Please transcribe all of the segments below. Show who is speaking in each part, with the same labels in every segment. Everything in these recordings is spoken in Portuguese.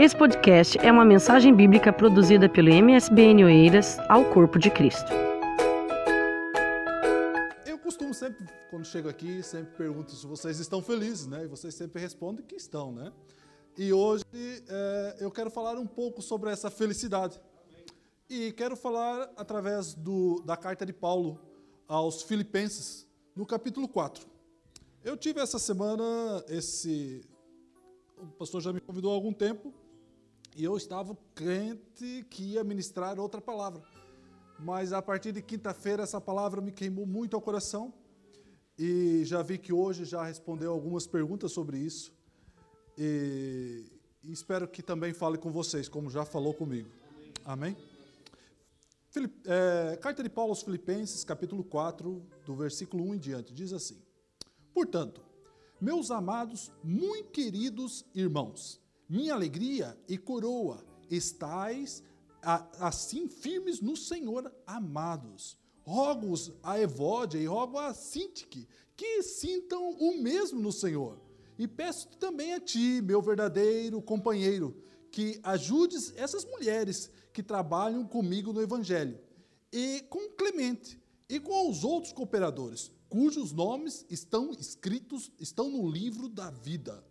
Speaker 1: Esse podcast é uma mensagem bíblica produzida pelo MSBN Oeiras ao Corpo de Cristo.
Speaker 2: Eu costumo sempre, quando chego aqui, sempre pergunto se vocês estão felizes, né? E vocês sempre respondem que estão, né? E hoje é, eu quero falar um pouco sobre essa felicidade. E quero falar através do, da carta de Paulo aos Filipenses, no capítulo 4. Eu tive essa semana esse. O pastor já me convidou há algum tempo e eu estava crente que ia ministrar outra palavra. Mas a partir de quinta-feira essa palavra me queimou muito ao coração e já vi que hoje já respondeu algumas perguntas sobre isso. E, e espero que também fale com vocês, como já falou comigo. Amém? Filip, é, carta de Paulo aos Filipenses, capítulo 4, do versículo 1 em diante, diz assim: Portanto, meus amados, muito queridos irmãos, minha alegria e coroa, estais assim firmes no Senhor, amados. Rogo-os a Evódia e rogo a Sintique que sintam o mesmo no Senhor. E peço também a ti, meu verdadeiro companheiro, que ajudes essas mulheres que trabalham comigo no Evangelho, e com Clemente, e com os outros cooperadores, cujos nomes estão escritos, estão no livro da vida.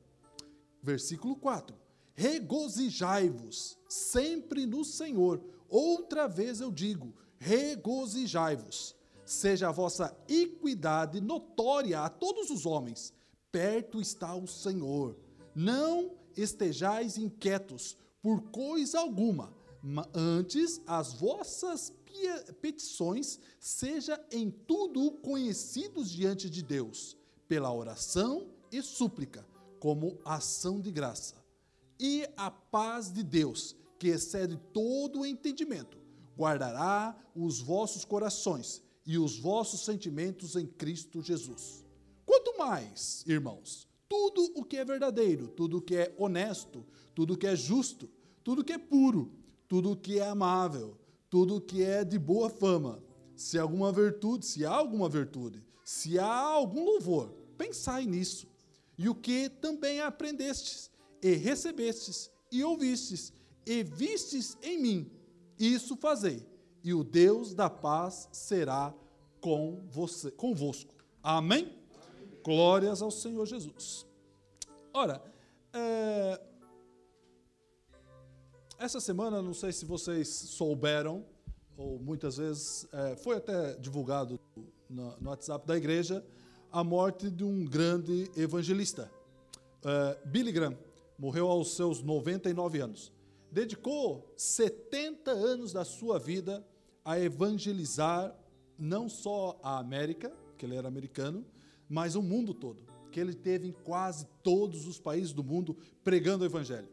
Speaker 2: Versículo 4. Regozijai-vos sempre no Senhor. Outra vez eu digo: regozijai-vos. Seja a vossa equidade notória a todos os homens. Perto está o Senhor. Não estejais inquietos por coisa alguma, antes as vossas petições seja em tudo conhecidos diante de Deus, pela oração e súplica, como ação de graça. E a paz de Deus, que excede todo o entendimento, guardará os vossos corações e os vossos sentimentos em Cristo Jesus. Quanto mais, irmãos, tudo o que é verdadeiro, tudo o que é honesto, tudo o que é justo, tudo o que é puro, tudo o que é amável, tudo o que é de boa fama, se alguma virtude, se há alguma virtude, se há algum louvor, pensai nisso. E o que também aprendestes, e recebestes, e ouvistes, e vistes em mim, isso fazei, e o Deus da paz será com você, convosco. Amém? Amém. Glórias ao Senhor Jesus. Ora, é, essa semana, não sei se vocês souberam, ou muitas vezes é, foi até divulgado no, no, WhatsApp da igreja, a morte de um grande evangelista. É, Billy Graham morreu aos seus 99 anos. Dedicou 70 anos da sua vida a evangelizar não só a América, que ele era americano, mas o mundo todo, que ele teve em quase todos os países do mundo pregando o evangelho.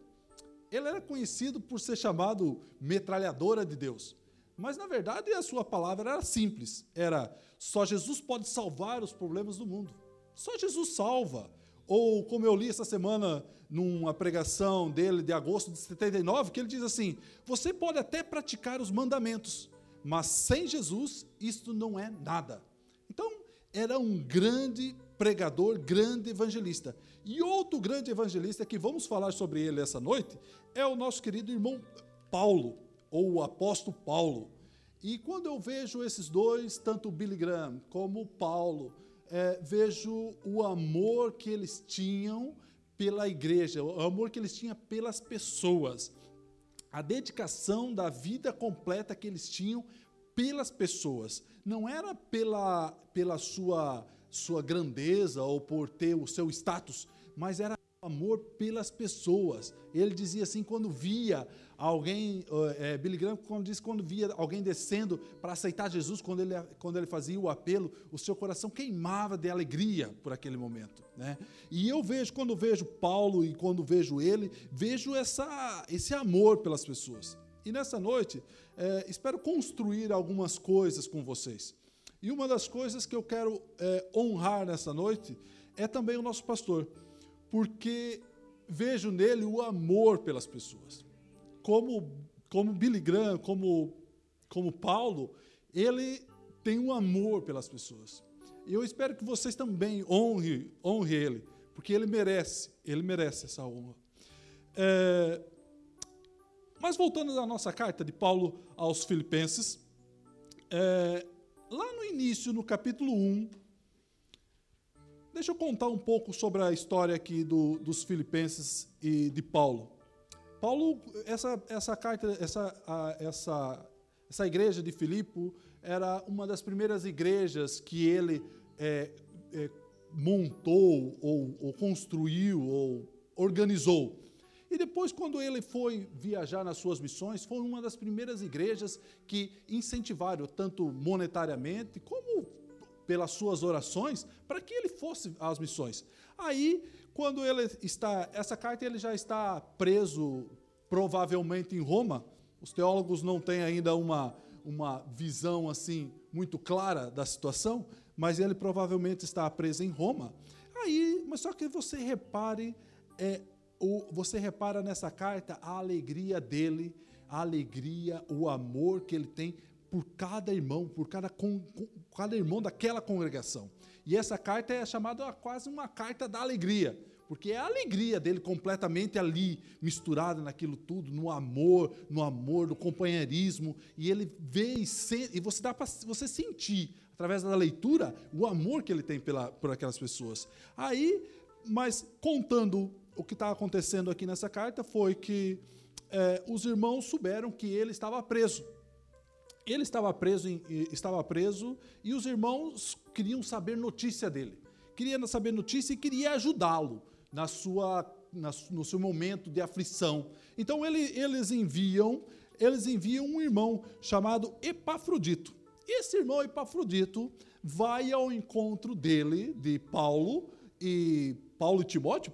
Speaker 2: Ele era conhecido por ser chamado metralhadora de Deus. Mas, na verdade, a sua palavra era simples. Era, só Jesus pode salvar os problemas do mundo. Só Jesus salva. Ou, como eu li essa semana numa pregação dele de agosto de 79, que ele diz assim: Você pode até praticar os mandamentos, mas sem Jesus, isto não é nada. Então, era um grande pregador, grande evangelista. E outro grande evangelista que vamos falar sobre ele essa noite é o nosso querido irmão Paulo, ou o apóstolo Paulo. E quando eu vejo esses dois, tanto Billy Graham como Paulo, é, vejo o amor que eles tinham pela igreja, o amor que eles tinham pelas pessoas, a dedicação da vida completa que eles tinham pelas pessoas. Não era pela, pela sua, sua grandeza ou por ter o seu status, mas era amor pelas pessoas. Ele dizia assim, quando via alguém, é, Billy Graham, quando disse quando via alguém descendo para aceitar Jesus, quando ele, quando ele fazia o apelo, o seu coração queimava de alegria por aquele momento. Né? E eu vejo, quando vejo Paulo e quando vejo ele, vejo essa, esse amor pelas pessoas. E nessa noite, é, espero construir algumas coisas com vocês. E uma das coisas que eu quero é, honrar nessa noite é também o nosso pastor porque vejo nele o amor pelas pessoas. Como, como Billy Graham, como, como Paulo, ele tem um amor pelas pessoas. E eu espero que vocês também honre, honre ele, porque ele merece, ele merece essa honra. É, Mas voltando à nossa carta de Paulo aos Filipenses, é, lá no início, no capítulo 1, deixa eu contar um pouco sobre a história aqui do, dos Filipenses e de Paulo. Paulo, essa, essa carta, essa, a, essa, essa igreja de Filipe era uma das primeiras igrejas que ele é, é, montou, ou, ou construiu, ou organizou. E depois, quando ele foi viajar nas suas missões, foi uma das primeiras igrejas que incentivaram, tanto monetariamente como pelas suas orações, para que ele fosse às missões. Aí, quando ele está, essa carta ele já está preso, provavelmente em Roma. Os teólogos não têm ainda uma, uma visão assim muito clara da situação, mas ele provavelmente está preso em Roma. Aí, mas só que você repare é, o, você repara nessa carta a alegria dele, a alegria, o amor que ele tem por cada irmão, por cada, com, cada irmão daquela congregação. E essa carta é chamada quase uma carta da alegria, porque é a alegria dele completamente ali, misturada naquilo tudo, no amor, no amor, no companheirismo, e ele vê e, sente, e você dá para você sentir, através da leitura, o amor que ele tem pela, por aquelas pessoas. Aí, mas contando o que está acontecendo aqui nessa carta foi que é, os irmãos souberam que ele estava preso. Ele estava preso, em, estava preso e os irmãos queriam saber notícia dele. Queriam saber notícia e queria ajudá-lo na sua, na, no seu momento de aflição. Então ele, eles enviam, eles enviam um irmão chamado Epafrodito. Esse irmão Epafrodito vai ao encontro dele, de Paulo e Paulo e Timóteo,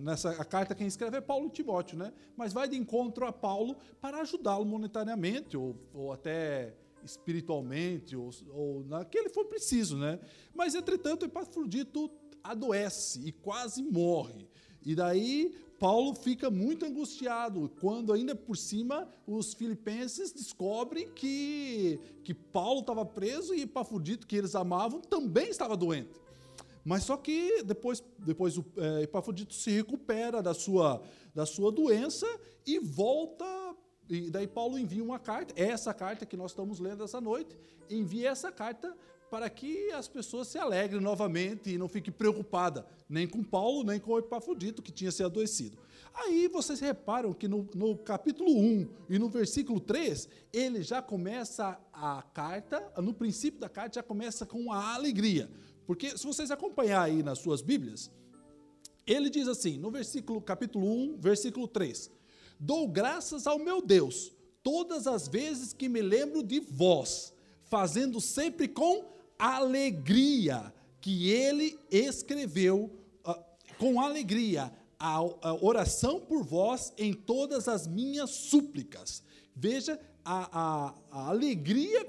Speaker 2: nessa a carta quem escreve é Paulo Timóteo, né? Mas vai de encontro a Paulo para ajudá-lo monetariamente ou, ou até espiritualmente ou, ou naquele for preciso, né? Mas entretanto Epafrodito adoece e quase morre. E daí Paulo fica muito angustiado quando ainda por cima os filipenses descobrem que que Paulo estava preso e Epafrodito que eles amavam também estava doente. Mas só que depois, depois o é, Epafrodito se recupera da sua, da sua doença e volta. E daí Paulo envia uma carta, essa carta que nós estamos lendo essa noite, envia essa carta para que as pessoas se alegrem novamente e não fiquem preocupadas, nem com Paulo, nem com o Epafrodito, que tinha se adoecido. Aí vocês reparam que no, no, capítulo 1 e no versículo 3, ele já começa a carta, no princípio da carta, já começa com a alegria. Porque se vocês acompanhar aí nas suas Bíblias, ele diz assim, no versículo capítulo 1, versículo 3: Dou graças ao meu Deus todas as vezes que me lembro de vós, fazendo sempre com alegria que ele escreveu uh, com alegria a, a, oração por vós em todas as minhas súplicas. Veja a, a, a alegria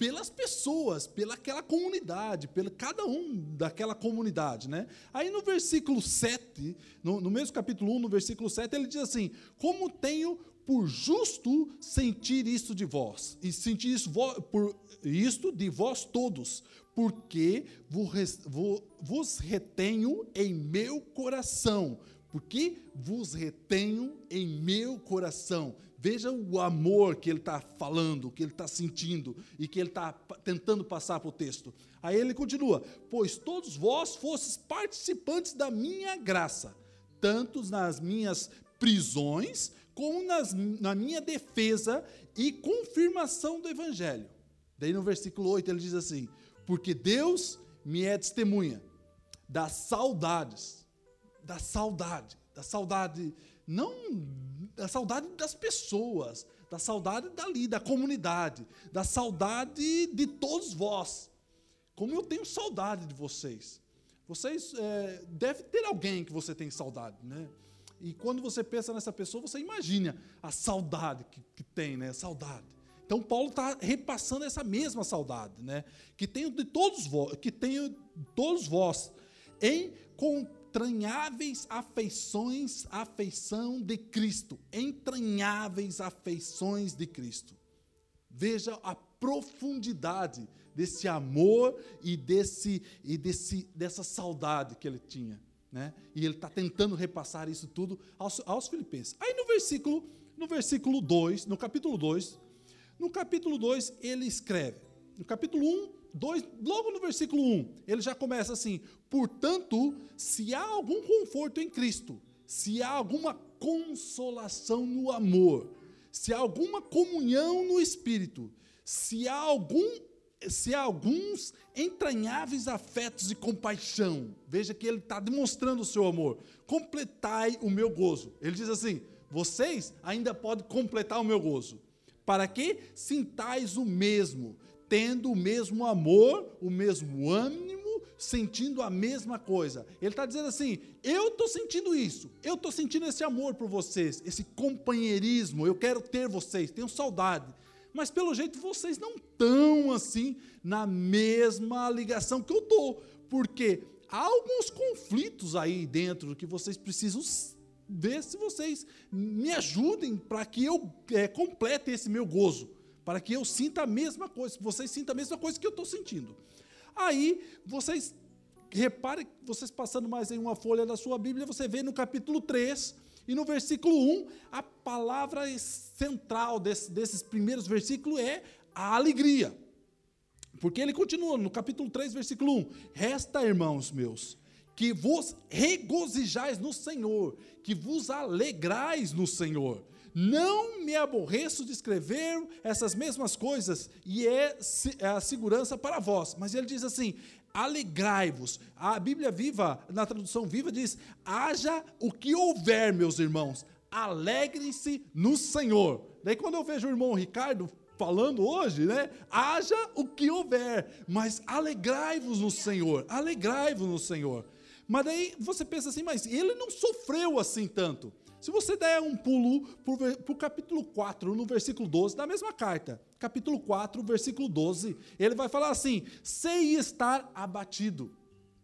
Speaker 2: pelas pessoas, pela aquela comunidade, pelo cada um daquela comunidade, né? Aí no versículo 7, no, no mesmo capítulo 1, no versículo 7, ele diz assim: "Como tenho por justo sentir isto de vós, e sentir isso por isto de vós todos, porque vos retenho em meu coração, porque vos retenho em meu coração. Veja o amor que ele está falando, que ele está sentindo e que ele está tentando passar para o texto. Aí ele continua: Pois todos vós fostes participantes da minha graça, tanto nas minhas prisões, como nas, na minha defesa e confirmação do evangelho. Daí no versículo 8 ele diz assim: Porque Deus me é testemunha das saudades, da saudade, da saudade, não da saudade das pessoas, da saudade dali, da comunidade, da saudade de todos vós. Como eu tenho saudade de vocês. Vocês é, deve ter alguém que você tem saudade, né? E quando você pensa nessa pessoa, você imagina a saudade que, que tem, né? Saudade. Então Paulo está repassando essa mesma saudade, né? Que tenho de todos vós, que tenho todos vós em com entranháveis afeições, afeição de Cristo, entranháveis afeições de Cristo. Veja a profundidade desse amor e desse e desse dessa saudade que ele tinha, né? E ele está tentando repassar isso tudo aos, aos filipenses. Aí no versículo no versículo 2, no capítulo 2, no capítulo 2 ele escreve, no capítulo 1, 2, logo no versículo 1, ele já começa assim: Portanto, se há algum conforto em Cristo, se há alguma consolação no amor, se há alguma comunhão no Espírito, se há algum se há alguns entranháveis afetos de compaixão, veja que ele está demonstrando o seu amor. Completai o meu gozo. Ele diz assim: vocês ainda podem completar o meu gozo, para que sintais o mesmo, tendo o mesmo amor, o mesmo ânimo, sentindo a mesma coisa. Ele está dizendo assim: eu estou sentindo isso, eu estou sentindo esse amor por vocês, esse companheirismo, eu quero ter vocês, tenho saudade mas pelo jeito vocês não estão assim na mesma ligação que eu estou, porque há alguns conflitos aí dentro que vocês precisam ver se vocês me ajudem para que eu é, complete esse meu gozo, para que eu sinta a mesma coisa, vocês sintam a mesma coisa que eu estou sentindo. Aí vocês reparem, vocês passando mais em uma folha da sua Bíblia, você vê no capítulo 3 e no versículo 1, a palavra central desse, desses primeiros versículos é a alegria. Porque ele continua no capítulo 3, versículo 1: Resta, irmãos meus, que vos regozijais no Senhor, que vos alegrais no Senhor. Não me aborreço de escrever essas mesmas coisas, e é, é a segurança para vós. Mas ele diz assim: alegrai-vos. A Bíblia Viva, na tradução viva, diz: haja o que houver, meus irmãos, alegrem-se no Senhor. Daí, quando eu vejo o irmão Ricardo falando hoje, né? Haja o que houver, mas alegrai-vos no Senhor, alegrai-vos no Senhor. Mas daí você pensa assim, mas ele não sofreu assim tanto. Se você der um pulo para o capítulo 4, no versículo 12, da mesma carta, capítulo 4, versículo 12, ele vai falar assim: sei estar abatido.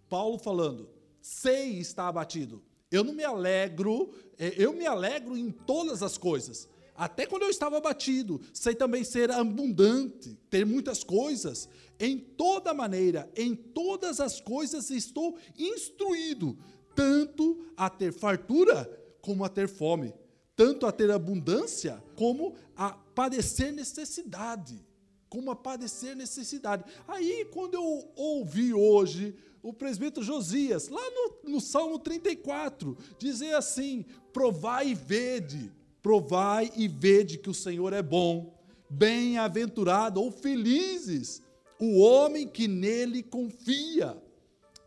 Speaker 2: Paulo falando, sei estar abatido. Eu não me alegro, é, eu me alegro em todas as coisas. Até quando eu estava abatido, sei também ser abundante, ter muitas coisas. Em toda maneira, em todas as coisas estou instruído, tanto a ter fartura como a ter fome, tanto a ter abundância como a padecer necessidade, como a padecer necessidade. Aí, quando eu ouvi hoje o presbítero Josias, lá no, no Salmo 34, dizer assim: provai e vede, provai e vede que o Senhor é bom, bem-aventurado ou felizes o homem que nele confia.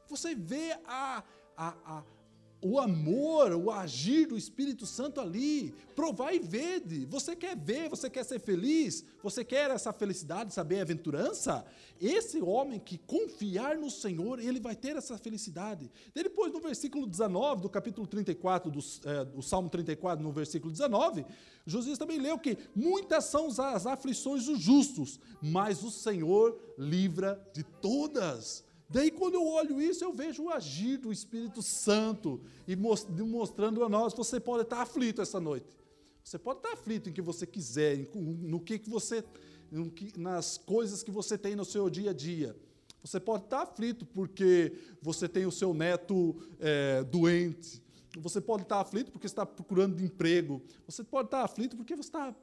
Speaker 2: Você vê a, a, a o amor, o agir do Espírito Santo ali. Provar e vede. Você quer ver, você quer ser feliz, você quer essa felicidade, essa bem-aventurança? Esse homem que confiar no Senhor, ele vai ter essa felicidade. depois, no versículo 19, do capítulo 34, do, é, do Salmo 34, no versículo 19, Josias também leu que muitas são as aflições dos justos, mas o Senhor livra de todas. Daí, quando eu olho isso, eu vejo o agir do Espírito Santo e mostrando a nós: você pode estar aflito essa noite. Você pode estar aflito em que você quiser, no que, que você, nas coisas que você tem no seu dia a dia. Você pode estar aflito porque você tem o seu neto é, doente. Você pode estar aflito porque está procurando emprego. Você pode estar aflito porque você está,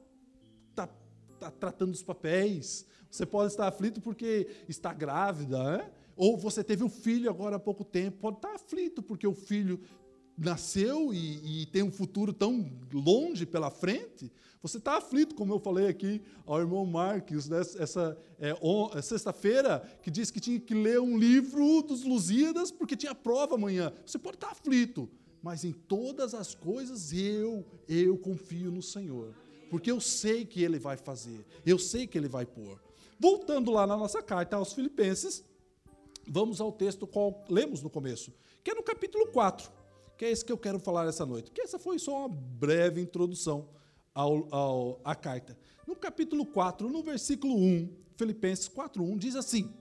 Speaker 2: está, está tratando os papéis. Você pode estar aflito porque está grávida. Né? Ou você teve um filho agora há pouco tempo, pode estar aflito porque o filho nasceu e, e tem um futuro tão longe pela frente. Você está aflito, como eu falei aqui ao irmão Marques, né, essa é, é, sexta-feira, que disse que tinha que ler um livro dos Lusíadas porque tinha prova amanhã. Você pode estar aflito, mas em todas as coisas eu, eu confio no Senhor. Porque eu sei que Ele vai fazer, eu sei que Ele vai pôr. Voltando lá na nossa carta aos Filipenses, Vamos ao texto qual lemos no começo, que é no capítulo 4, que é esse que eu quero falar essa noite. Que essa foi só uma breve introdução ao, ao, à carta. No capítulo 4, no versículo 1, Filipenses 4:1 diz assim: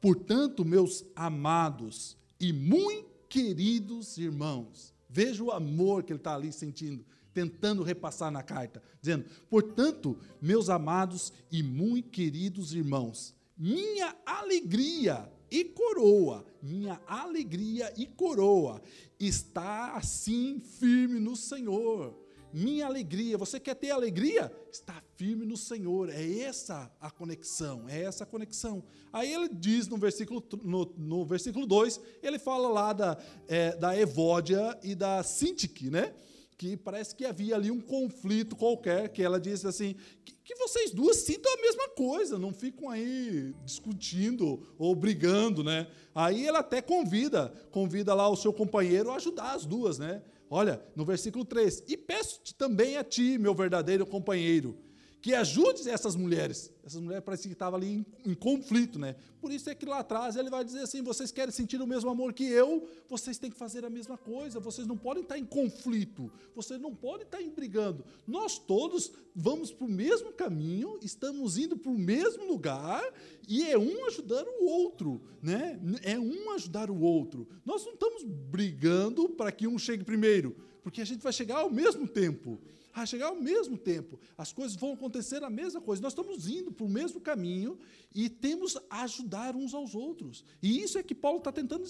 Speaker 2: Portanto, meus amados e muito queridos irmãos, veja o amor que ele está ali sentindo, tentando repassar na carta, dizendo: Portanto, meus amados e muito queridos irmãos, minha alegria e coroa, minha alegria e coroa, está assim firme no Senhor. minha alegria. Você quer ter alegria? Está firme no Senhor. É essa a conexão, é essa a conexão. Aí ele diz no versículo, no, no versículo 2, ele fala lá da, é, da Evódia e da Sintique, né? que parece que havia ali um conflito qualquer, que ela disse assim, que, que, vocês duas sintam a mesma coisa, não ficam aí discutindo ou brigando, né? Aí ela até convida, convida lá o seu companheiro a ajudar as duas, né? Olha, no versículo 3, e peço-te também a ti, meu verdadeiro companheiro, que ajude essas mulheres. Essas mulheres pareciam que estavam ali em, em, conflito, né? Por isso é que lá atrás ele vai dizer assim: vocês querem sentir o mesmo amor que eu, vocês têm que fazer a mesma coisa, vocês não podem estar em conflito, vocês não podem estar em brigando. Nós todos vamos para o mesmo caminho, estamos indo para o mesmo lugar e é um ajudar o outro, né? É um ajudar o outro. Nós não estamos brigando para que um chegue primeiro, porque a gente vai chegar ao mesmo tempo a chegar ao mesmo tempo. As coisas vão acontecer a mesma coisa. Nós estamos indo para o mesmo caminho e temos a ajudar uns aos outros. E isso é que Paulo está tentando,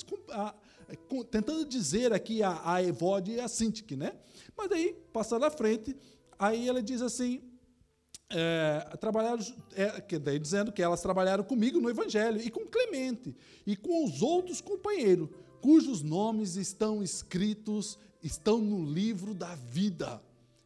Speaker 2: tentando dizer aqui a, a Evode e a Sintique, né? Mas daí, passando à frente, aí ele diz assim, é, trabalharam, é, que daí dizendo que elas trabalharam comigo no Evangelho, e com Clemente, e com os outros companheiros, cujos nomes estão escritos, estão no livro da vida.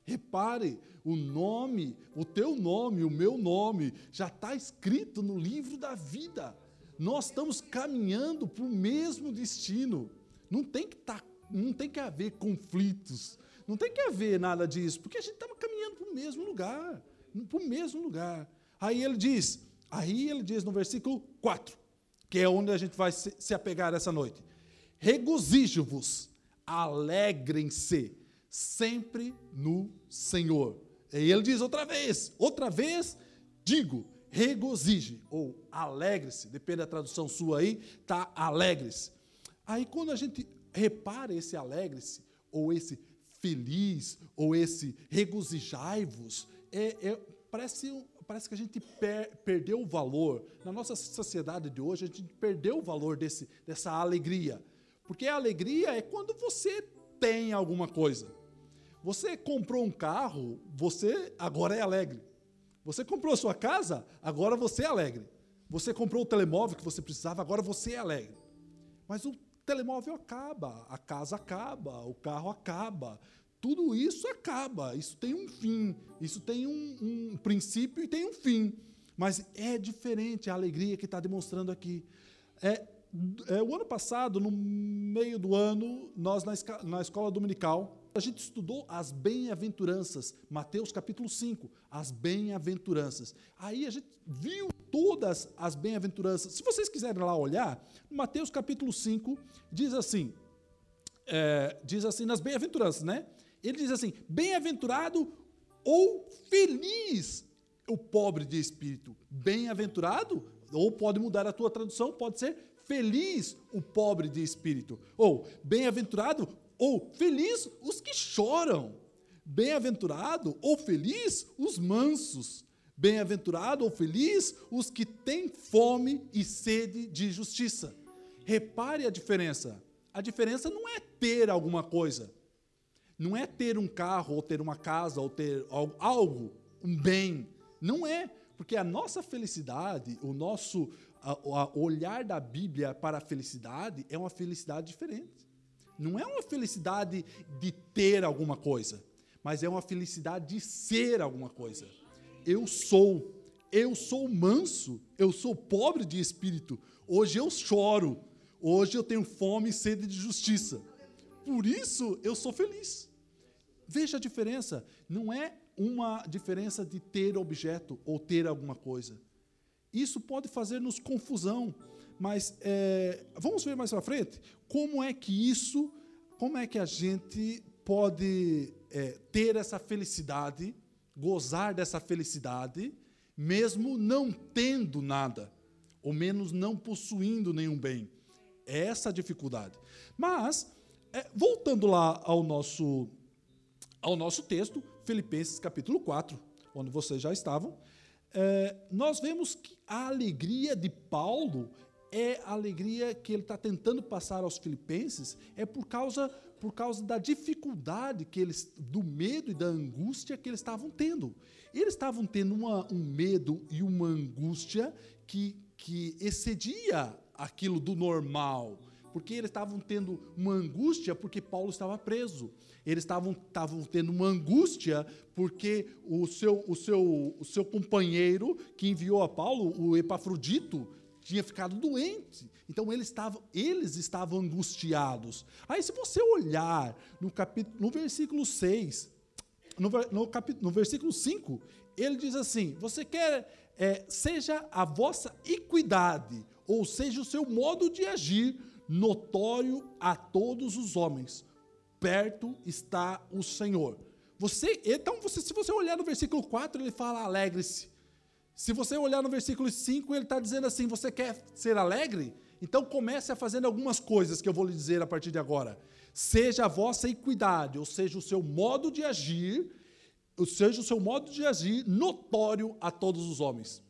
Speaker 2: Repare, o nome, o teu nome, o meu nome, já está escrito no livro da vida. Nós estamos caminhando para o mesmo destino. Não tem que tá, não tem que haver conflitos, não tem que haver nada disso, porque a gente estava caminhando para o mesmo lugar, para o mesmo lugar. Aí ele diz, aí ele diz no versículo 4, que é onde a gente vai se, se apegar essa noite. Regozijo-vos, alegrem-se sempre no Senhor. E ele diz outra vez, outra vez, digo, regozije ou alegre-se, depende da tradução sua aí, tá alegre-se. Aí quando a gente repara esse alegre-se, ou esse feliz, ou esse regozijai-vos, é, é, parece, parece que a gente per, perdeu o valor. Na nossa sociedade de hoje, a gente perdeu o valor desse, dessa alegria. Porque a alegria é quando você tem alguma coisa. Você comprou um carro, você agora é alegre. Você comprou a sua casa, agora você é alegre. Você comprou o telemóvel que você precisava, agora você é alegre. Mas o telemóvel acaba, a casa acaba, o carro acaba. Tudo isso acaba, isso tem um fim, isso tem um, um princípio e tem um fim. Mas é diferente a alegria que está demonstrando aqui. É, é, o ano passado, no meio do ano, nós na, na escola dominical, a gente estudou as bem-aventuranças, Mateus capítulo 5, as bem-aventuranças. Aí a gente viu todas as bem-aventuranças. Se vocês quiserem lá olhar, Mateus capítulo 5 diz assim, é, diz assim nas bem-aventuranças, né? Ele diz assim: bem-aventurado ou feliz o pobre de espírito. Bem-aventurado, ou pode mudar a tua tradução, pode ser feliz o pobre de espírito. Ou bem-aventurado ou feliz os que choram. Bem-aventurado ou feliz os mansos. Bem-aventurado ou feliz os que têm fome e sede de justiça. Repare a diferença. A diferença não é ter alguma coisa. Não é ter um carro, ou ter uma casa, ou ter algo, um bem. Não é. Porque a nossa felicidade, o nosso olhar da Bíblia para a felicidade é uma felicidade diferente. Não é uma felicidade de ter alguma coisa, mas é uma felicidade de ser alguma coisa. Eu sou, eu sou manso, eu sou pobre de espírito. Hoje eu choro, hoje eu tenho fome e sede de justiça. Por isso eu sou feliz. Veja a diferença, não é uma diferença de ter objeto ou ter alguma coisa. Isso pode fazer-nos confusão mas é, vamos ver mais para frente como é que isso, como é que a gente pode é, ter essa felicidade, gozar dessa felicidade, mesmo não tendo nada, ou menos não possuindo nenhum bem. É essa a dificuldade. Mas, é, voltando lá ao nosso, ao nosso texto, Filipenses capítulo 4, onde vocês já estavam, é, nós vemos que a alegria de Paulo é a alegria que ele está tentando passar aos filipenses, é por causa, por causa da dificuldade que eles, do medo e da angústia que eles estavam tendo. Eles estavam tendo uma, um medo e uma angústia que, que excedia aquilo do normal, porque eles estavam tendo uma angústia porque Paulo estava preso. Eles estavam, estavam tendo uma angústia porque o seu, o, seu, o seu companheiro que enviou a Paulo, o Epafrodito, tinha ficado doente. Então eles estavam, eles estavam angustiados. Aí, se você olhar no, capítulo, no versículo 6, no, no, no versículo 5, ele diz assim: Você quer, é, seja a vossa equidade, ou seja, o seu modo de agir, notório a todos os homens. Perto está o Senhor. Você, então, você, se você olhar no versículo 4, ele fala: alegre-se. Se você olhar no versículo 5, ele está dizendo assim: você quer ser alegre? Então comece a fazer algumas coisas que eu vou lhe dizer a partir de agora. Seja a vossa equidade, ou seja, o seu modo de agir, ou seja, o seu modo de agir notório a todos os homens.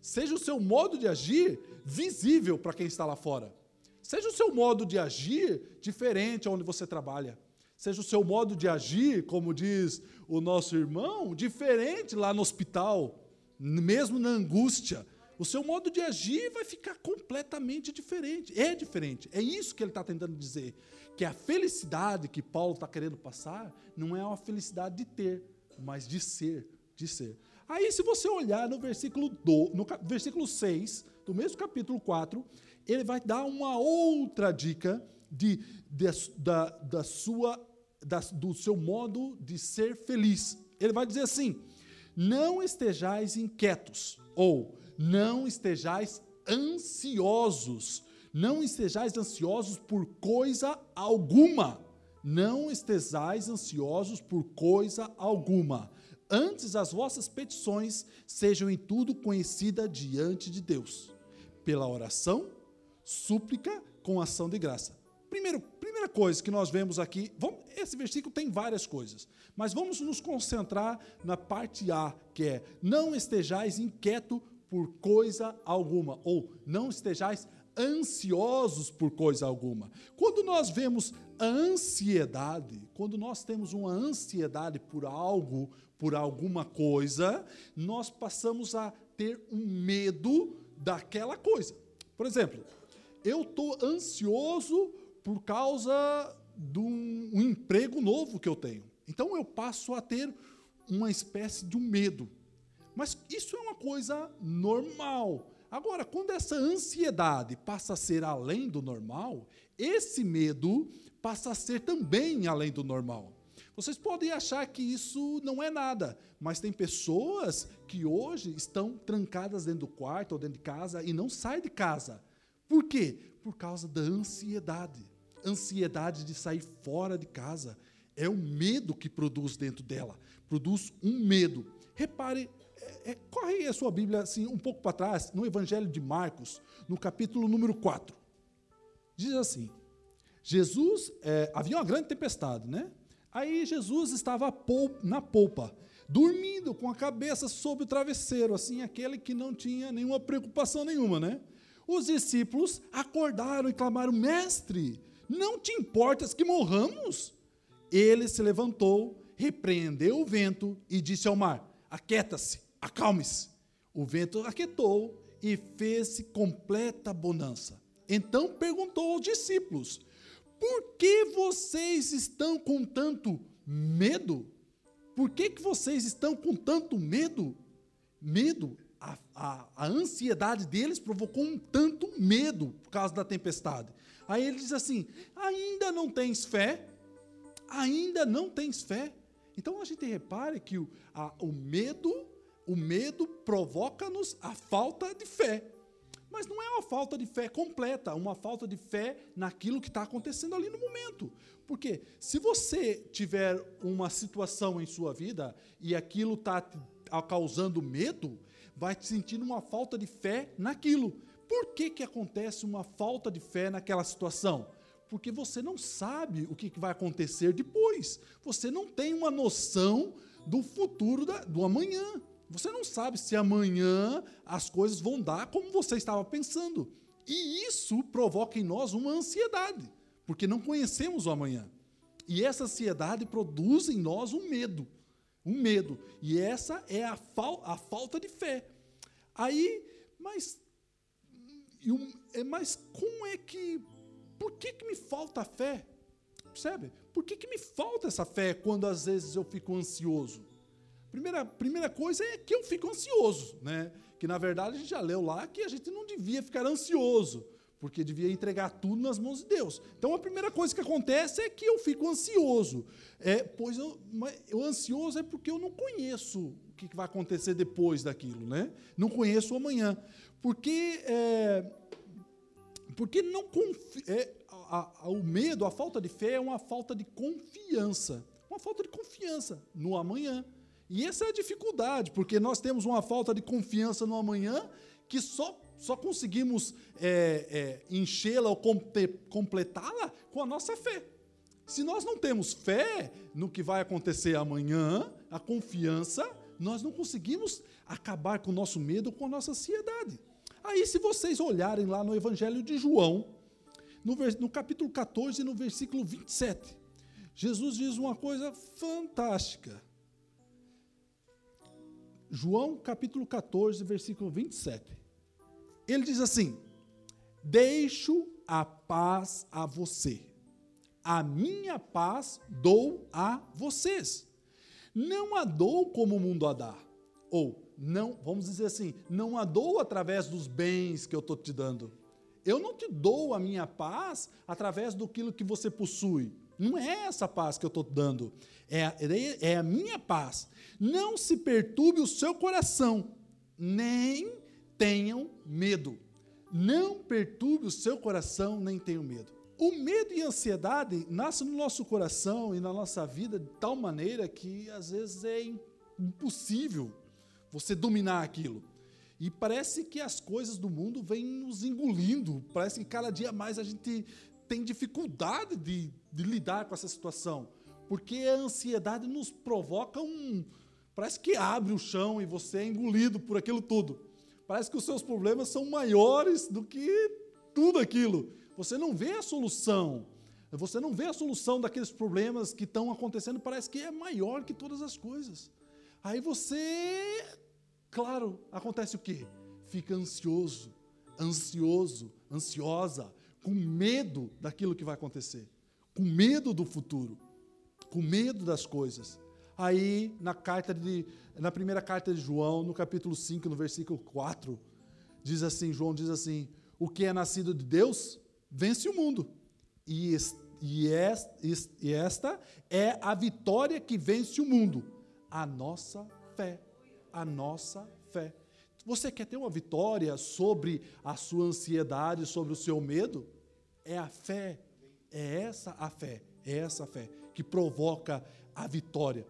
Speaker 2: Seja o seu modo de agir visível para quem está lá fora. Seja o seu modo de agir diferente onde você trabalha. Seja o seu modo de agir, como diz o nosso irmão, diferente lá no hospital mesmo na angústia, o seu modo de agir vai ficar completamente diferente. É diferente. É isso que ele está tentando dizer. Que a felicidade que Paulo está querendo passar não é uma felicidade de ter, mas de ser. De ser. Aí, se você olhar no versículo, do, no versículo 6, do mesmo capítulo 4, ele vai dar uma outra dica de, de da, da sua, da, do seu modo de ser feliz. Ele vai dizer assim: não estejais inquietos, ou não estejais ansiosos, não estejais ansiosos por coisa alguma. Não estejais ansiosos por coisa alguma. Antes as vossas petições sejam em tudo conhecidas diante de Deus, pela oração, súplica com ação de graça. Primeiro, primeira coisa que nós vemos aqui, vamos, esse versículo tem várias coisas, mas vamos nos concentrar na parte A, que é: não estejais inquieto por coisa alguma, ou não estejais ansiosos por coisa alguma. Quando nós vemos a ansiedade, quando nós temos uma ansiedade por algo, por alguma coisa, nós passamos a ter um medo daquela coisa. Por exemplo, eu estou ansioso por causa de um, um emprego novo que eu tenho. Então eu passo a ter uma espécie de um medo. Mas isso é uma coisa normal. Agora, quando essa ansiedade passa a ser além do normal, esse medo passa a ser também além do normal. Vocês podem achar que isso não é nada, mas tem pessoas que hoje estão trancadas dentro do quarto ou dentro de casa e não saem de casa. Por quê? Por causa da ansiedade ansiedade de sair fora de casa. É o medo que produz dentro dela. Produz um medo. Repare, é, é, corre a sua Bíblia assim, um pouco para trás, no Evangelho de Marcos, no capítulo número 4. Diz assim: Jesus, é, havia uma grande tempestade, né? Aí Jesus estava na polpa, dormindo com a cabeça sobre o travesseiro, assim, aquele que não tinha nenhuma preocupação nenhuma, né? Os discípulos acordaram e clamaram: Mestre, não te importas que morramos? Ele se levantou, repreendeu o vento e disse ao mar: Aquieta-se, acalme-se. O vento aquietou e fez-se completa bonança. Então perguntou aos discípulos: Por que vocês estão com tanto medo? Por que, que vocês estão com tanto medo? Medo, a, a, a ansiedade deles provocou um tanto medo por causa da tempestade. Aí ele diz assim: ainda não tens fé? Ainda não tens fé? Então a gente repare que o, a, o medo, o medo provoca-nos a falta de fé. Mas não é uma falta de fé completa, uma falta de fé naquilo que está acontecendo ali no momento. Porque se você tiver uma situação em sua vida e aquilo está causando medo, vai te sentindo uma falta de fé naquilo. Por que, que acontece uma falta de fé naquela situação? Porque você não sabe o que vai acontecer depois. Você não tem uma noção do futuro da, do amanhã. Você não sabe se amanhã as coisas vão dar como você estava pensando. E isso provoca em nós uma ansiedade, porque não conhecemos o amanhã. E essa ansiedade produz em nós um medo. Um medo. E essa é a, fal a falta de fé. Aí, mas, é, mas como é que. Por que, que me falta fé? Percebe? Por que, que me falta essa fé quando às vezes eu fico ansioso? Primeira, primeira coisa é que eu fico ansioso, né? Que na verdade a gente já leu lá que a gente não devia ficar ansioso porque devia entregar tudo nas mãos de Deus. Então a primeira coisa que acontece é que eu fico ansioso. É, pois eu, eu ansioso é porque eu não conheço que vai acontecer depois daquilo, né? Não conheço o amanhã. Porque, é, porque não confio, é, a, a, o medo, a falta de fé é uma falta de confiança. Uma falta de confiança no amanhã. E essa é a dificuldade, porque nós temos uma falta de confiança no amanhã que só só conseguimos é, é, enchê-la ou completá-la com a nossa fé. Se nós não temos fé no que vai acontecer amanhã, a confiança, nós não conseguimos acabar com o nosso medo, com a nossa ansiedade. Aí, se vocês olharem lá no Evangelho de João, no, no capítulo 14, no versículo 27, Jesus diz uma coisa fantástica. João capítulo 14, versículo 27 ele diz assim: Deixo a paz a você, a minha paz dou a vocês. Não a dou como o mundo a dá. Ou, não, vamos dizer assim, não a dou através dos bens que eu estou te dando. Eu não te dou a minha paz através do que você possui. Não é essa paz que eu estou dando. É, é a minha paz. Não se perturbe o seu coração, nem tenham medo. Não perturbe o seu coração, nem tenham medo. O medo e a ansiedade nascem no nosso coração e na nossa vida de tal maneira que às vezes é impossível você dominar aquilo. E parece que as coisas do mundo vêm nos engolindo. Parece que cada dia mais a gente tem dificuldade de, de lidar com essa situação. Porque a ansiedade nos provoca um. Parece que abre o chão e você é engolido por aquilo tudo. Parece que os seus problemas são maiores do que tudo aquilo. Você não vê a solução. Você não vê a solução daqueles problemas que estão acontecendo, parece que é maior que todas as coisas. Aí você, claro, acontece o quê? Fica ansioso, ansioso, ansiosa, com medo daquilo que vai acontecer, com medo do futuro, com medo das coisas. Aí, na carta de, na primeira carta de João, no capítulo 5, no versículo 4, diz assim, João diz assim: "O que é nascido de Deus vence o mundo". E, e, e esta é a vitória que vence o mundo, a nossa fé, a nossa fé. Você quer ter uma vitória sobre a sua ansiedade, sobre o seu medo? É a fé, é essa a fé, é essa a fé que provoca a vitória.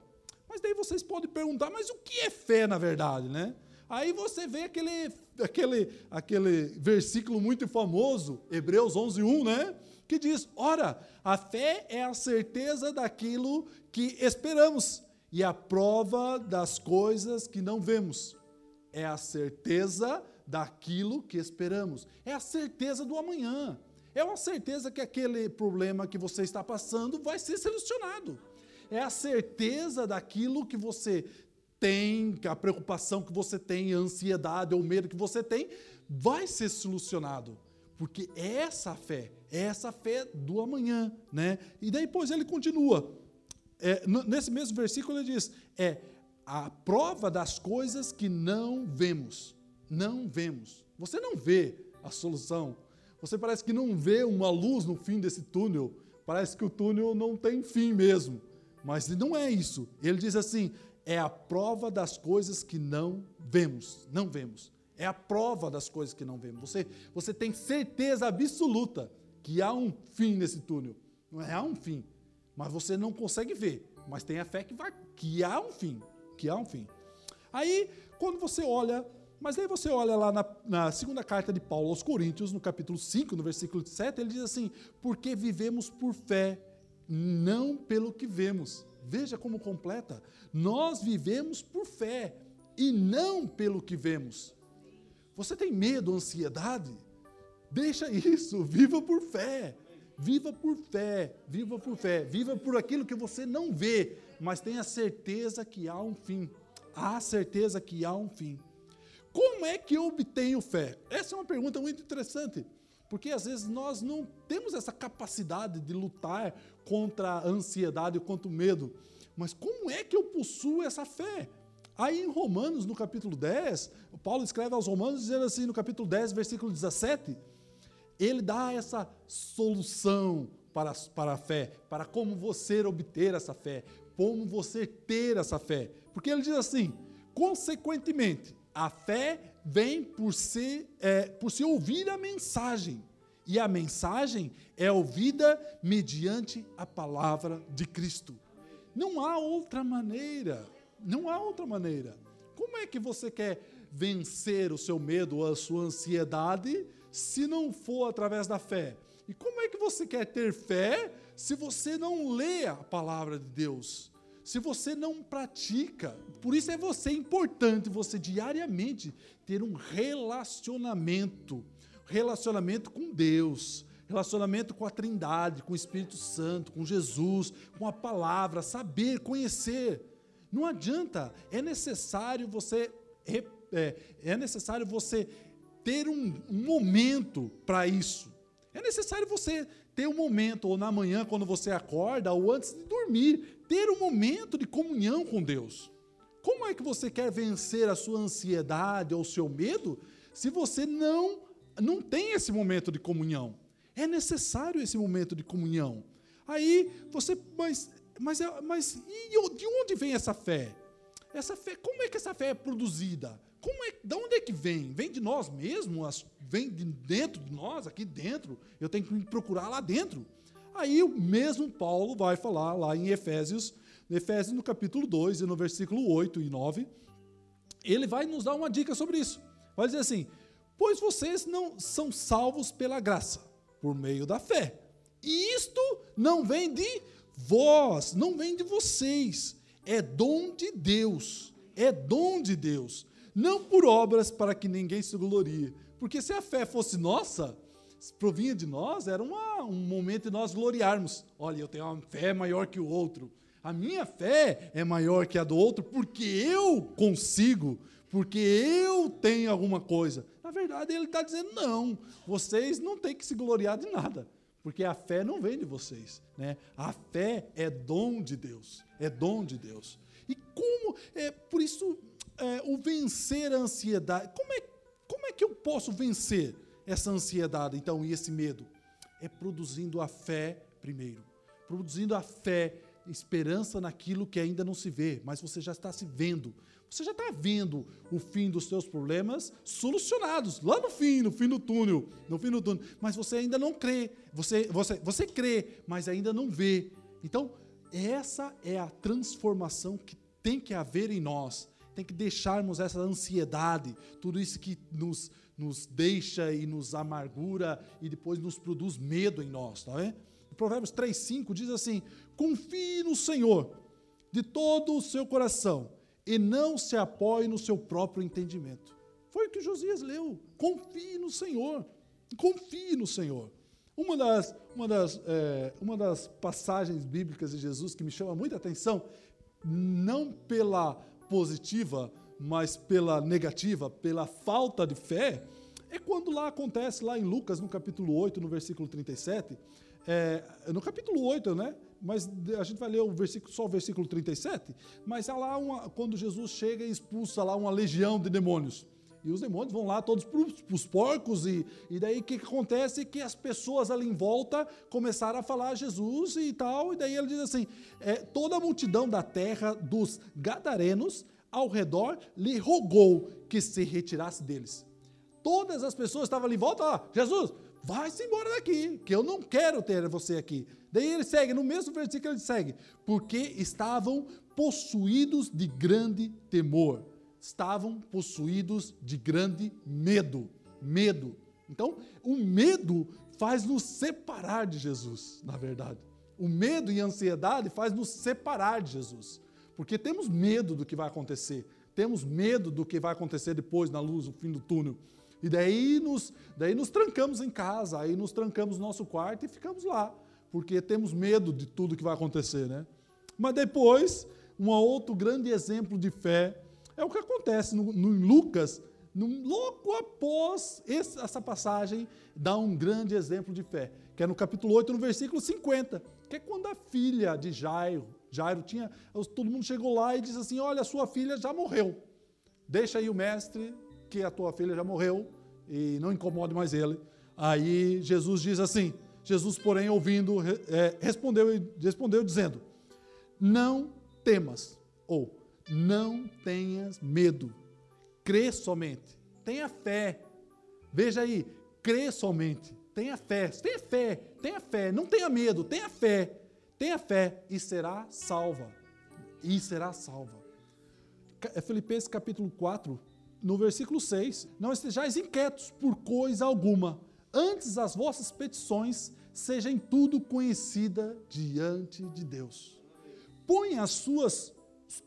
Speaker 2: Mas daí vocês podem perguntar, mas o que é fé na verdade, né? Aí você vê aquele, aquele, aquele versículo muito famoso, Hebreus 11, 1, né? Que diz: Ora, a fé é a certeza daquilo que esperamos e a prova das coisas que não vemos. É a certeza daquilo que esperamos. É a certeza do amanhã. É uma certeza que aquele problema que você está passando vai ser solucionado é a certeza daquilo que você tem, a preocupação que você tem, a ansiedade ou medo que você tem, vai ser solucionado. Porque é essa fé, é essa fé do amanhã, né? E daí, depois ele continua. É, nesse mesmo versículo ele diz: é a prova das coisas que não vemos. Não vemos. Você não vê a solução. Você parece que não vê uma luz no fim desse túnel. Parece que o túnel não tem fim mesmo. Mas não é isso. Ele diz assim: é a prova das coisas que não vemos. Não vemos. É a prova das coisas que não vemos. Você, você tem certeza absoluta que há um fim nesse túnel. Não é há um fim, mas você não consegue ver. Mas tem a fé que, vai, que há um fim. Que há um fim. Aí, quando você olha mas aí você olha lá na, na, segunda carta de Paulo aos Coríntios, no capítulo 5, no versículo 7, ele diz assim: Porque vivemos por fé não pelo que vemos. Veja como completa. Nós vivemos por fé e não pelo que vemos. Você tem medo, ansiedade? Deixa isso, viva por fé. Viva por fé, viva por fé, viva por aquilo que você não vê, mas tenha certeza que há um fim. Há certeza que há um fim. Como é que eu obtenho fé? Essa é uma pergunta muito interessante, porque às vezes nós não temos essa capacidade de lutar contra a ansiedade, contra o medo. Mas como é que eu possuo essa fé? Aí em Romanos, no capítulo 10, Paulo escreve aos Romanos dizendo assim, no capítulo 10, versículo 17, ele dá essa solução para, para a fé, para como você obter essa fé, como você ter essa fé. Porque ele diz assim: consequentemente, a fé vem por se, é, por se ouvir a mensagem. E a mensagem é ouvida mediante a palavra de Cristo. Não há outra maneira. Não há outra maneira. Como é que você quer vencer o seu medo a sua ansiedade se não for através da fé? E como é que você quer ter fé se você não lê a palavra de Deus? Se você não pratica? Por isso é você importante você diariamente ter um relacionamento, relacionamento com Deus, relacionamento com a Trindade, com o Espírito Santo, com Jesus, com a palavra, saber, conhecer. Não adianta, é necessário você é, é necessário você ter um momento para isso. É necessário você ter um momento, ou na manhã, quando você acorda, ou antes de dormir, ter um momento de comunhão com Deus. Como é que você quer vencer a sua ansiedade ou o seu medo se você não, não tem esse momento de comunhão? É necessário esse momento de comunhão. Aí você, mas, mas, mas e de onde vem essa fé? Essa fé, como é que essa fé é produzida? Como é, de onde é que vem? Vem de nós mesmos? Vem de dentro de nós, aqui dentro? Eu tenho que procurar lá dentro. Aí o mesmo Paulo vai falar lá em Efésios, Efésios no capítulo 2 e no versículo 8 e 9, ele vai nos dar uma dica sobre isso. Vai dizer assim: "Pois vocês não são salvos pela graça, por meio da fé. E isto não vem de vós, não vem de vocês, é dom de Deus. É dom de Deus não por obras para que ninguém se glorie. Porque se a fé fosse nossa, provinha de nós, era uma, um momento de nós gloriarmos. Olha, eu tenho uma fé maior que o outro. A minha fé é maior que a do outro porque eu consigo, porque eu tenho alguma coisa. Na verdade, ele está dizendo: não, vocês não têm que se gloriar de nada, porque a fé não vem de vocês. Né? A fé é dom de Deus, é dom de Deus. E como, é, por isso, é, o vencer a ansiedade. Como é, como é que eu posso vencer essa ansiedade, então, e esse medo? É produzindo a fé primeiro. Produzindo a fé, esperança naquilo que ainda não se vê, mas você já está se vendo. Você já está vendo o fim dos seus problemas solucionados, lá no fim, no fim do túnel, no fim do túnel. Mas você ainda não crê. Você, você, você crê, mas ainda não vê. Então, essa é a transformação que tem que haver em nós tem que deixarmos essa ansiedade, tudo isso que nos, nos deixa e nos amargura e depois nos produz medo em nós, tá vendo? Provérbios 3,5 diz assim: confie no Senhor de todo o seu coração e não se apoie no seu próprio entendimento. Foi o que Josias leu. Confie no Senhor. Confie no Senhor. Uma das, uma, das, é, uma das passagens bíblicas de Jesus que me chama muita atenção, não pela positiva, mas pela negativa, pela falta de fé, é quando lá acontece, lá em Lucas, no capítulo 8, no versículo 37, é, no capítulo 8, né? Mas a gente vai ler o versículo, só o versículo 37, mas há lá uma, quando Jesus chega e expulsa lá uma legião de demônios. E os demônios vão lá todos para os porcos, e, e daí o que, que acontece? Que as pessoas ali em volta começaram a falar a Jesus e tal, e daí ele diz assim: é, toda a multidão da terra dos gadarenos ao redor lhe rogou que se retirasse deles. Todas as pessoas estavam ali em volta, ó, Jesus, vai-se embora daqui, que eu não quero ter você aqui. Daí ele segue, no mesmo versículo ele segue, porque estavam possuídos de grande temor estavam possuídos de grande medo. Medo. Então, o medo faz nos separar de Jesus, na verdade. O medo e a ansiedade faz nos separar de Jesus. Porque temos medo do que vai acontecer. Temos medo do que vai acontecer depois na luz, no fim do túnel. E daí nos, daí nos trancamos em casa, aí nos trancamos no nosso quarto e ficamos lá, porque temos medo de tudo que vai acontecer, né? Mas depois, um outro grande exemplo de fé é o que acontece no, no Lucas, no, logo após esse, essa passagem, dá um grande exemplo de fé, que é no capítulo 8, no versículo 50, que é quando a filha de Jairo, Jairo tinha, todo mundo chegou lá e disse assim: Olha, sua filha já morreu. Deixa aí o mestre, que a tua filha já morreu, e não incomode mais ele. Aí Jesus diz assim: Jesus, porém, ouvindo, é, respondeu, respondeu dizendo: Não temas, ou não tenhas medo, crê somente, tenha fé. Veja aí, crê somente, tenha fé, tenha fé, tenha fé, não tenha medo, tenha fé, tenha fé e será salva. E será salva. É Filipenses capítulo 4, no versículo 6, não estejais inquietos por coisa alguma, antes as vossas petições sejam tudo conhecida diante de Deus. Põe as suas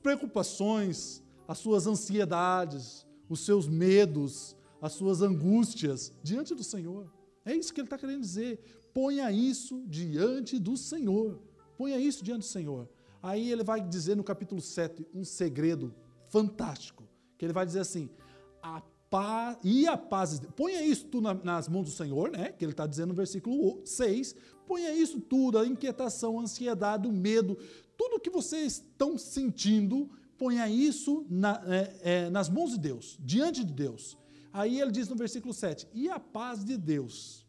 Speaker 2: preocupações, as suas ansiedades, os seus medos, as suas angústias diante do Senhor. É isso que ele está querendo dizer. Ponha isso diante do Senhor. Ponha isso diante do Senhor. Aí ele vai dizer no capítulo 7 um segredo fantástico, que ele vai dizer assim: a paz, e a paz, ponha isso tudo nas mãos do Senhor, né? Que ele está dizendo no versículo 6, ponha isso tudo, a inquietação, a ansiedade, o medo, tudo que vocês estão sentindo, ponha isso na, é, é, nas mãos de Deus, diante de Deus. Aí ele diz no versículo 7, e a paz de Deus,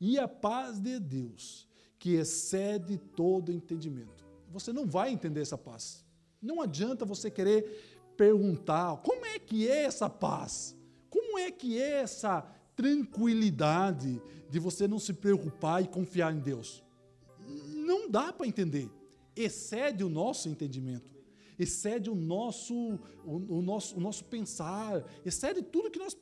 Speaker 2: e a paz de Deus, que excede todo entendimento. Você não vai entender essa paz. Não adianta você querer perguntar como é que é essa paz, como é que é essa tranquilidade de você não se preocupar e confiar em Deus. Não dá para entender. Excede o nosso entendimento, excede o nosso, o, o, nosso, o nosso pensar, excede tudo que nós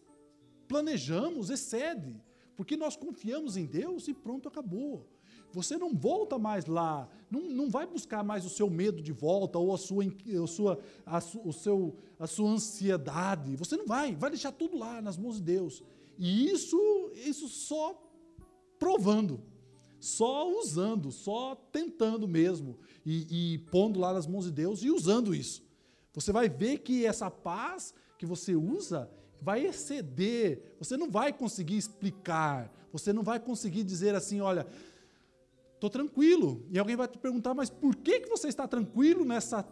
Speaker 2: planejamos, excede, porque nós confiamos em Deus e pronto, acabou. Você não volta mais lá, não, não vai buscar mais o seu medo de volta ou a sua, a sua, a, o seu, a sua ansiedade. Você não vai, vai deixar tudo lá nas mãos de Deus. E isso, isso só provando, só usando, só tentando mesmo e, e pondo lá nas mãos de Deus e usando isso. Você vai ver que essa paz que você usa vai exceder. Você não vai conseguir explicar. Você não vai conseguir dizer assim, olha, Estou tranquilo. E alguém vai te perguntar, mas por que, que você está tranquilo nessa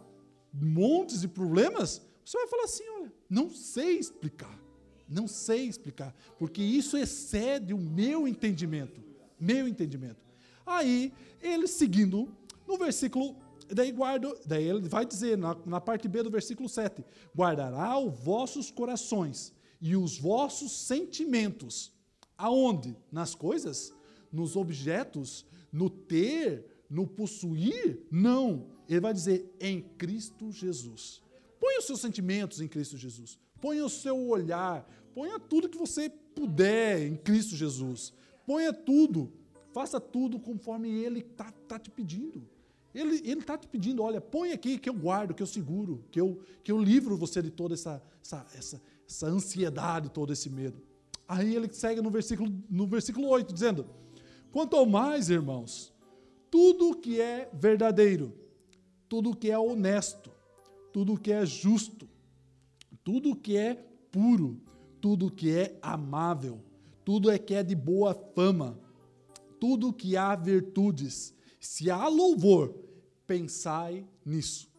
Speaker 2: montes de problemas? Você vai falar assim, olha, não sei explicar. Não sei explicar, porque isso excede o meu entendimento, meu entendimento. Aí, ele seguindo no versículo, daí guarda, daí ele vai dizer na, na parte B do versículo 7, guardará os vossos corações e os vossos sentimentos. Aonde? Nas coisas? Nos objetos? no ter, no possuir, não. Ele vai dizer em Cristo Jesus. Ponha os seus sentimentos em Cristo Jesus. Ponha o seu olhar. Ponha tudo que você puder em Cristo Jesus. Ponha tudo. Faça tudo conforme Ele está tá te pedindo. Ele está te pedindo, olha, põe aqui que eu guardo, que eu seguro, que eu, que eu livro você de toda essa, essa, essa, essa ansiedade, todo esse medo. Aí ele segue no versículo, no versículo 8, dizendo: Quanto ao mais, irmãos, tudo que é verdadeiro, tudo que é honesto, tudo que é justo, tudo que é puro, tudo que é amável, tudo é que é de boa fama, tudo que há virtudes, se há louvor, pensai nisso.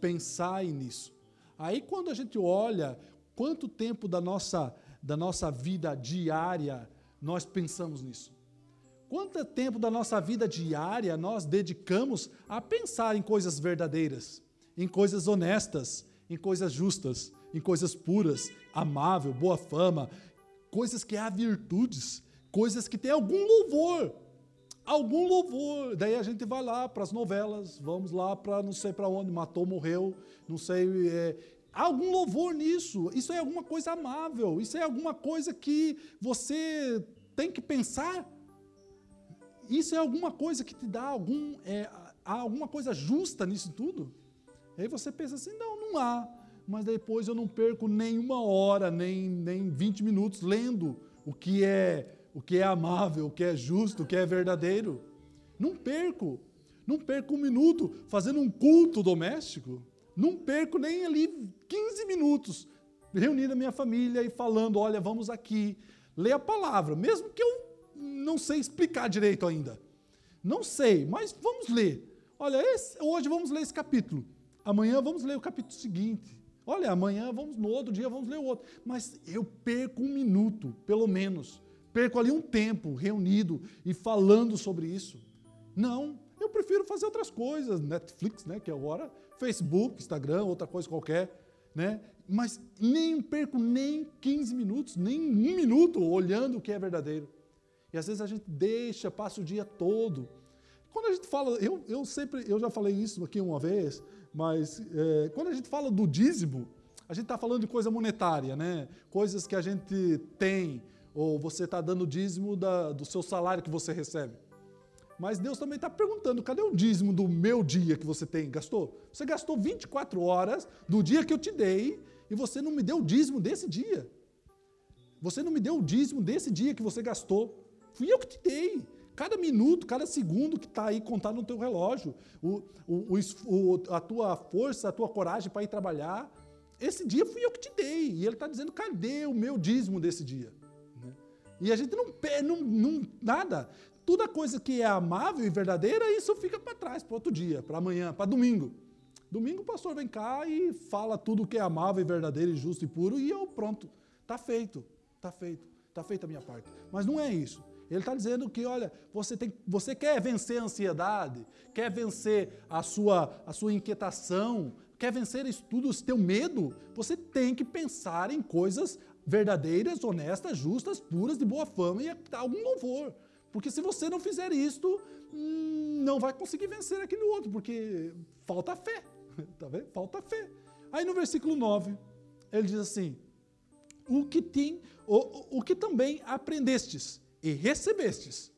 Speaker 2: Pensai nisso. Aí quando a gente olha quanto tempo da nossa da nossa vida diária nós pensamos nisso. Quanto tempo da nossa vida diária nós dedicamos a pensar em coisas verdadeiras, em coisas honestas, em coisas justas, em coisas puras, amável, boa fama, coisas que há virtudes, coisas que têm algum louvor, algum louvor. Daí a gente vai lá para as novelas, vamos lá para não sei para onde, matou, morreu, não sei. É, há algum louvor nisso. Isso é alguma coisa amável, isso é alguma coisa que você tem que pensar isso é alguma coisa que te dá algum, é, há alguma coisa justa nisso tudo? Aí você pensa assim, não, não há. Mas depois eu não perco nenhuma hora, nem, nem 20 minutos lendo o que é o que é amável, o que é justo, o que é verdadeiro. Não perco. Não perco um minuto fazendo um culto doméstico. Não perco nem ali 15 minutos reunindo a minha família e falando: olha, vamos aqui, ler a palavra, mesmo que eu não sei explicar direito ainda. Não sei, mas vamos ler. Olha, esse, hoje vamos ler esse capítulo. Amanhã vamos ler o capítulo seguinte. Olha, amanhã vamos, no outro dia vamos ler o outro. Mas eu perco um minuto, pelo menos. Perco ali um tempo reunido e falando sobre isso. Não, eu prefiro fazer outras coisas. Netflix, né, que é agora, Facebook, Instagram, outra coisa qualquer. Né? Mas nem perco nem 15 minutos, nem um minuto olhando o que é verdadeiro. E às vezes a gente deixa, passa o dia todo. Quando a gente fala, eu, eu sempre, eu já falei isso aqui uma vez, mas é, quando a gente fala do dízimo, a gente está falando de coisa monetária, né? Coisas que a gente tem, ou você está dando dízimo da, do seu salário que você recebe. Mas Deus também está perguntando: cadê o dízimo do meu dia que você tem? Gastou? Você gastou 24 horas do dia que eu te dei e você não me deu o dízimo desse dia. Você não me deu o dízimo desse dia que você gastou. Fui eu que te dei. Cada minuto, cada segundo que está aí contado no teu relógio, o, o, o, a tua força, a tua coragem para ir trabalhar, esse dia fui eu que te dei. E ele está dizendo, cadê o meu dízimo desse dia? Né? E a gente não, não, não nada. Toda coisa que é amável e verdadeira, isso fica para trás, para outro dia, para amanhã, para domingo. Domingo o pastor vem cá e fala tudo que é amável e verdadeiro e justo e puro e eu pronto. Está feito, está feito, está feita a minha parte. Mas não é isso. Ele está dizendo que, olha, você, tem, você quer vencer a ansiedade, quer vencer a sua, a sua inquietação, quer vencer isso tudo, o teu medo, você tem que pensar em coisas verdadeiras, honestas, justas, puras, de boa fama e algum louvor. Porque se você não fizer isto, hum, não vai conseguir vencer aquele outro, porque falta fé. Tá vendo? Falta fé. Aí no versículo 9, ele diz assim: o que tem, o, o que também aprendestes e recebestes.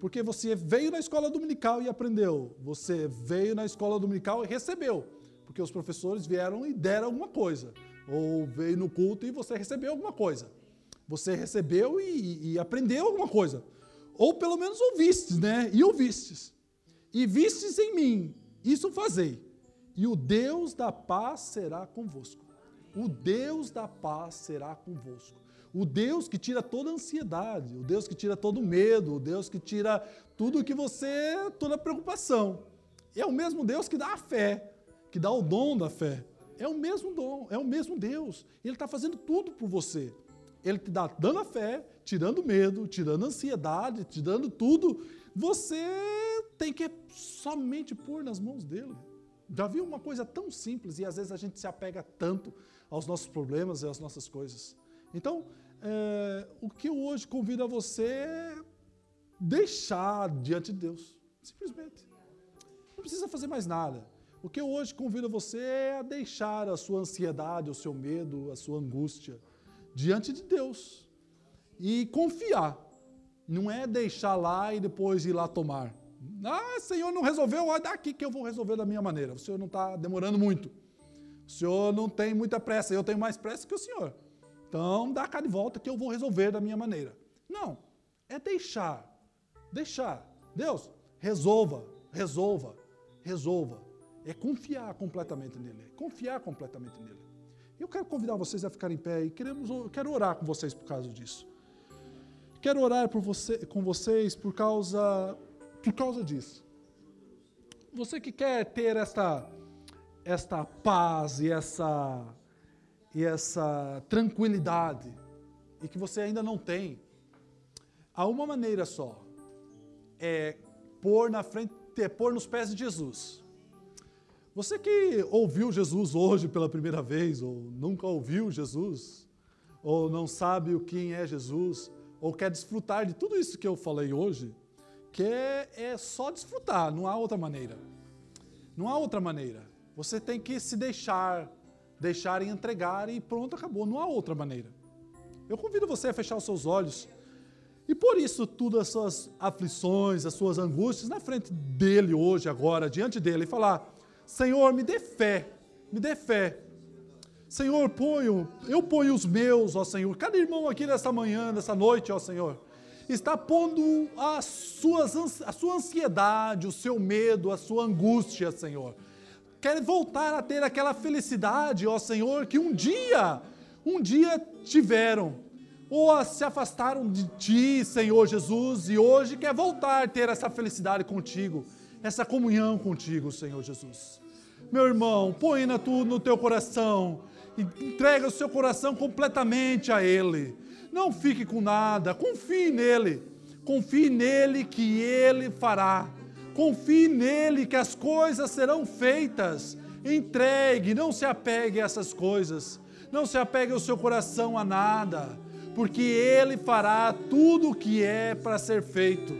Speaker 2: Porque você veio na escola dominical e aprendeu. Você veio na escola dominical e recebeu. Porque os professores vieram e deram alguma coisa. Ou veio no culto e você recebeu alguma coisa. Você recebeu e, e aprendeu alguma coisa. Ou pelo menos ouvistes, né? E ouvistes. E vistes em mim. Isso fazei. E o Deus da paz será convosco. O Deus da paz será convosco. O Deus que tira toda a ansiedade, o Deus que tira todo o medo, o Deus que tira tudo que você, toda a preocupação. É o mesmo Deus que dá a fé, que dá o dom da fé. É o mesmo dom, é o mesmo Deus. Ele está fazendo tudo por você. Ele te dá dando a fé, tirando medo, tirando ansiedade, tirando tudo. Você tem que somente pôr nas mãos dele. Já viu uma coisa tão simples e às vezes a gente se apega tanto aos nossos problemas e às nossas coisas. Então, é, o que eu hoje convido a você é deixar diante de Deus, simplesmente. Não precisa fazer mais nada. O que eu hoje convido você é a deixar a sua ansiedade, o seu medo, a sua angústia diante de Deus e confiar. Não é deixar lá e depois ir lá tomar. Ah, Senhor, não resolveu, olha daqui que eu vou resolver da minha maneira. O Senhor não está demorando muito. O Senhor não tem muita pressa, eu tenho mais pressa que o Senhor. Então, dá cá de volta que eu vou resolver da minha maneira. Não, é deixar. Deixar. Deus, resolva, resolva, resolva. É confiar completamente nele. É confiar completamente nele. Eu quero convidar vocês a ficarem em pé e queremos, quero orar com vocês por causa disso. Quero orar por você, com vocês por causa, por causa disso. Você que quer ter esta, esta paz e essa e essa tranquilidade e que você ainda não tem, há uma maneira só, é pôr na frente, é pôr nos pés de Jesus. Você que ouviu Jesus hoje pela primeira vez, ou nunca ouviu Jesus, ou não sabe o quem é Jesus, ou quer desfrutar de tudo isso que eu falei hoje, que é, é só desfrutar, não há outra maneira. Não há outra maneira. Você tem que se deixar deixarem entregar e pronto, acabou. Não há outra maneira. Eu convido você a fechar os seus olhos e por isso tudo as suas aflições, as suas angústias na frente dele hoje, agora, diante dele, e falar: Senhor, me dê fé, me dê fé, Senhor, ponho, eu ponho os meus, ó Senhor. Cada irmão aqui nessa manhã, nessa noite, ó Senhor, está pondo as suas, a sua ansiedade, o seu medo, a sua angústia, Senhor. Quer voltar a ter aquela felicidade, ó Senhor, que um dia, um dia tiveram, ou se afastaram de Ti, Senhor Jesus, e hoje quer voltar a ter essa felicidade contigo, essa comunhão contigo, Senhor Jesus. Meu irmão, põe na tu, no teu coração entrega o seu coração completamente a Ele. Não fique com nada, confie nele. Confie nele que Ele fará. Confie nele que as coisas serão feitas. Entregue, não se apegue a essas coisas. Não se apegue o seu coração a nada, porque Ele fará tudo o que é para ser feito.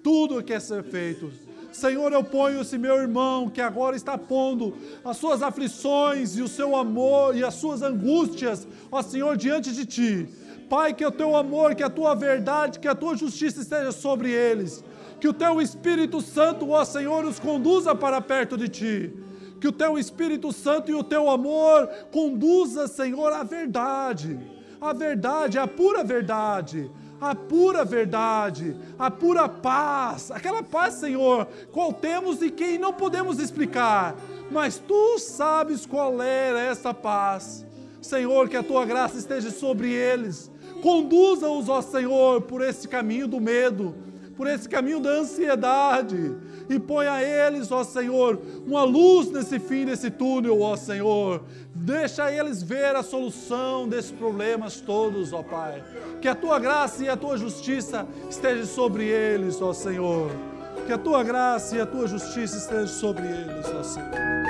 Speaker 2: Tudo o que é ser feito. Senhor, eu ponho esse meu irmão que agora está pondo as suas aflições e o seu amor e as suas angústias, ó Senhor, diante de ti. Pai, que o teu amor, que a tua verdade, que a tua justiça esteja sobre eles. Que o teu Espírito Santo, ó Senhor, os conduza para perto de ti. Que o teu Espírito Santo e o teu amor conduza, Senhor, a verdade. A verdade, a pura verdade a pura verdade, a pura paz, aquela paz, Senhor, qual temos e quem não podemos explicar, mas tu sabes qual era essa paz. Senhor, que a tua graça esteja sobre eles. Conduza-os, ó Senhor, por esse caminho do medo, por esse caminho da ansiedade e põe a eles, ó Senhor, uma luz nesse fim desse túnel, ó Senhor. Deixa eles ver a solução desses problemas todos, ó Pai. Que a tua graça e a tua justiça estejam sobre eles, ó Senhor. Que a tua graça e a tua justiça estejam sobre eles, ó Senhor.